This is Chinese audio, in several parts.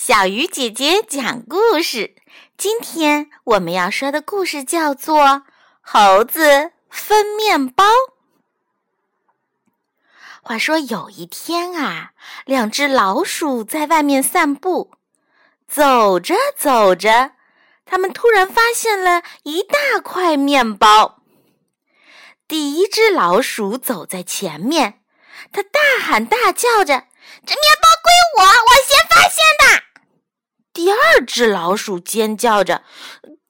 小鱼姐姐讲故事。今天我们要说的故事叫做《猴子分面包》。话说有一天啊，两只老鼠在外面散步，走着走着，他们突然发现了一大块面包。第一只老鼠走在前面，它大喊大叫着：“这面包归我，我先发现的！”第二只老鼠尖叫着：“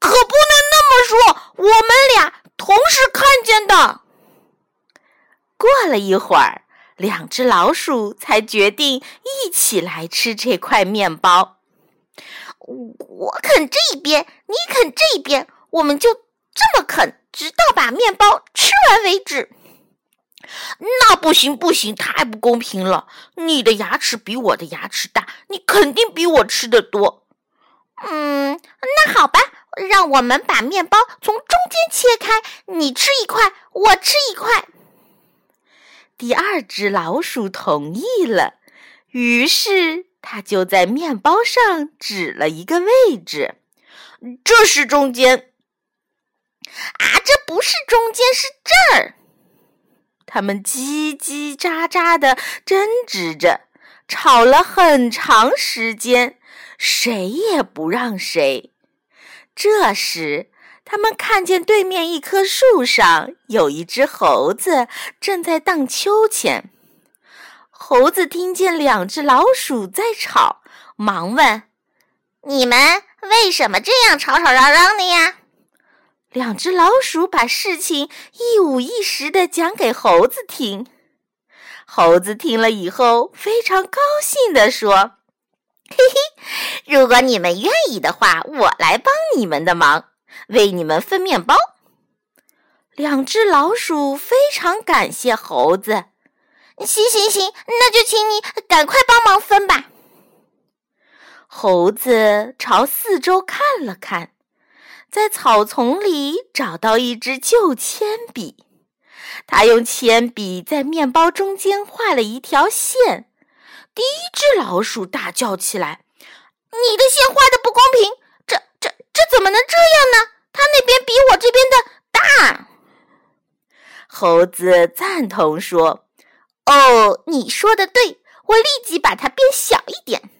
可不能那么说，我们俩同时看见的。”过了一会儿，两只老鼠才决定一起来吃这块面包。我啃这边，你啃这边，我们就这么啃，直到把面包吃完为止。那不行，不行，太不公平了！你的牙齿比我的牙齿大，你肯定比我吃的多。嗯，那好吧，让我们把面包从中间切开，你吃一块，我吃一块。第二只老鼠同意了，于是它就在面包上指了一个位置，这是中间。啊，这不是中间，是这儿。他们叽叽喳喳的争执着，吵了很长时间，谁也不让谁。这时，他们看见对面一棵树上有一只猴子正在荡秋千。猴子听见两只老鼠在吵，忙问：“你们为什么这样吵吵嚷嚷的呀？”两只老鼠把事情一五一十的讲给猴子听。猴子听了以后非常高兴地说：“ 嘿嘿，如果你们愿意的话，我来帮你们的忙，为你们分面包。”两只老鼠非常感谢猴子。行行行，那就请你赶快帮忙分吧。猴子朝四周看了看。在草丛里找到一支旧铅笔，他用铅笔在面包中间画了一条线。第一只老鼠大叫起来：“你的线画的不公平！这、这、这怎么能这样呢？他那边比我这边的大。”猴子赞同说：“哦，你说的对，我立即把它变小一点。”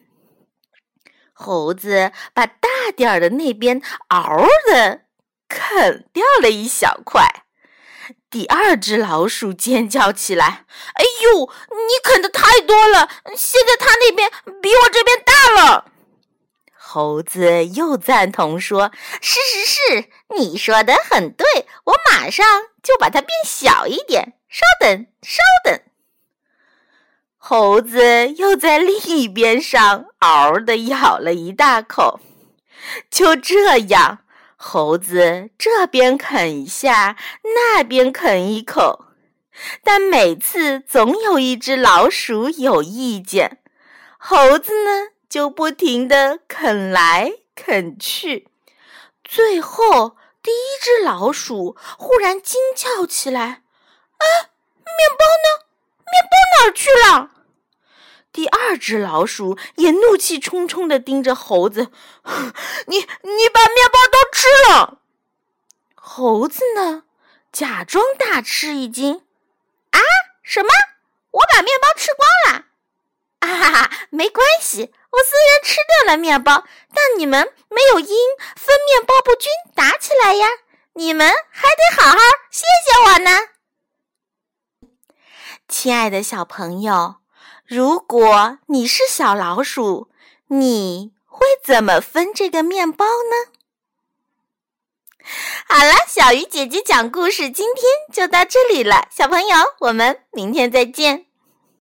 猴子把大点儿的那边嗷的啃掉了一小块，第二只老鼠尖叫起来：“哎呦，你啃的太多了！现在它那边比我这边大了。”猴子又赞同说：“是是是，你说的很对，我马上就把它变小一点。稍等，稍等。”猴子又在另一边上嗷的咬了一大口，就这样，猴子这边啃一下，那边啃一口，但每次总有一只老鼠有意见，猴子呢就不停的啃来啃去，最后第一只老鼠忽然惊叫起来：“啊，面包呢？面包哪儿去了？”第二只老鼠也怒气冲冲地盯着猴子：“你你把面包都吃了！”猴子呢，假装大吃一惊：“啊，什么？我把面包吃光了？啊哈哈，没关系，我虽然吃掉了面包，但你们没有因分面包不均打起来呀！你们还得好好谢谢我呢。”亲爱的小朋友。如果你是小老鼠，你会怎么分这个面包呢？好了，小鱼姐姐讲故事，今天就到这里了，小朋友，我们明天再见。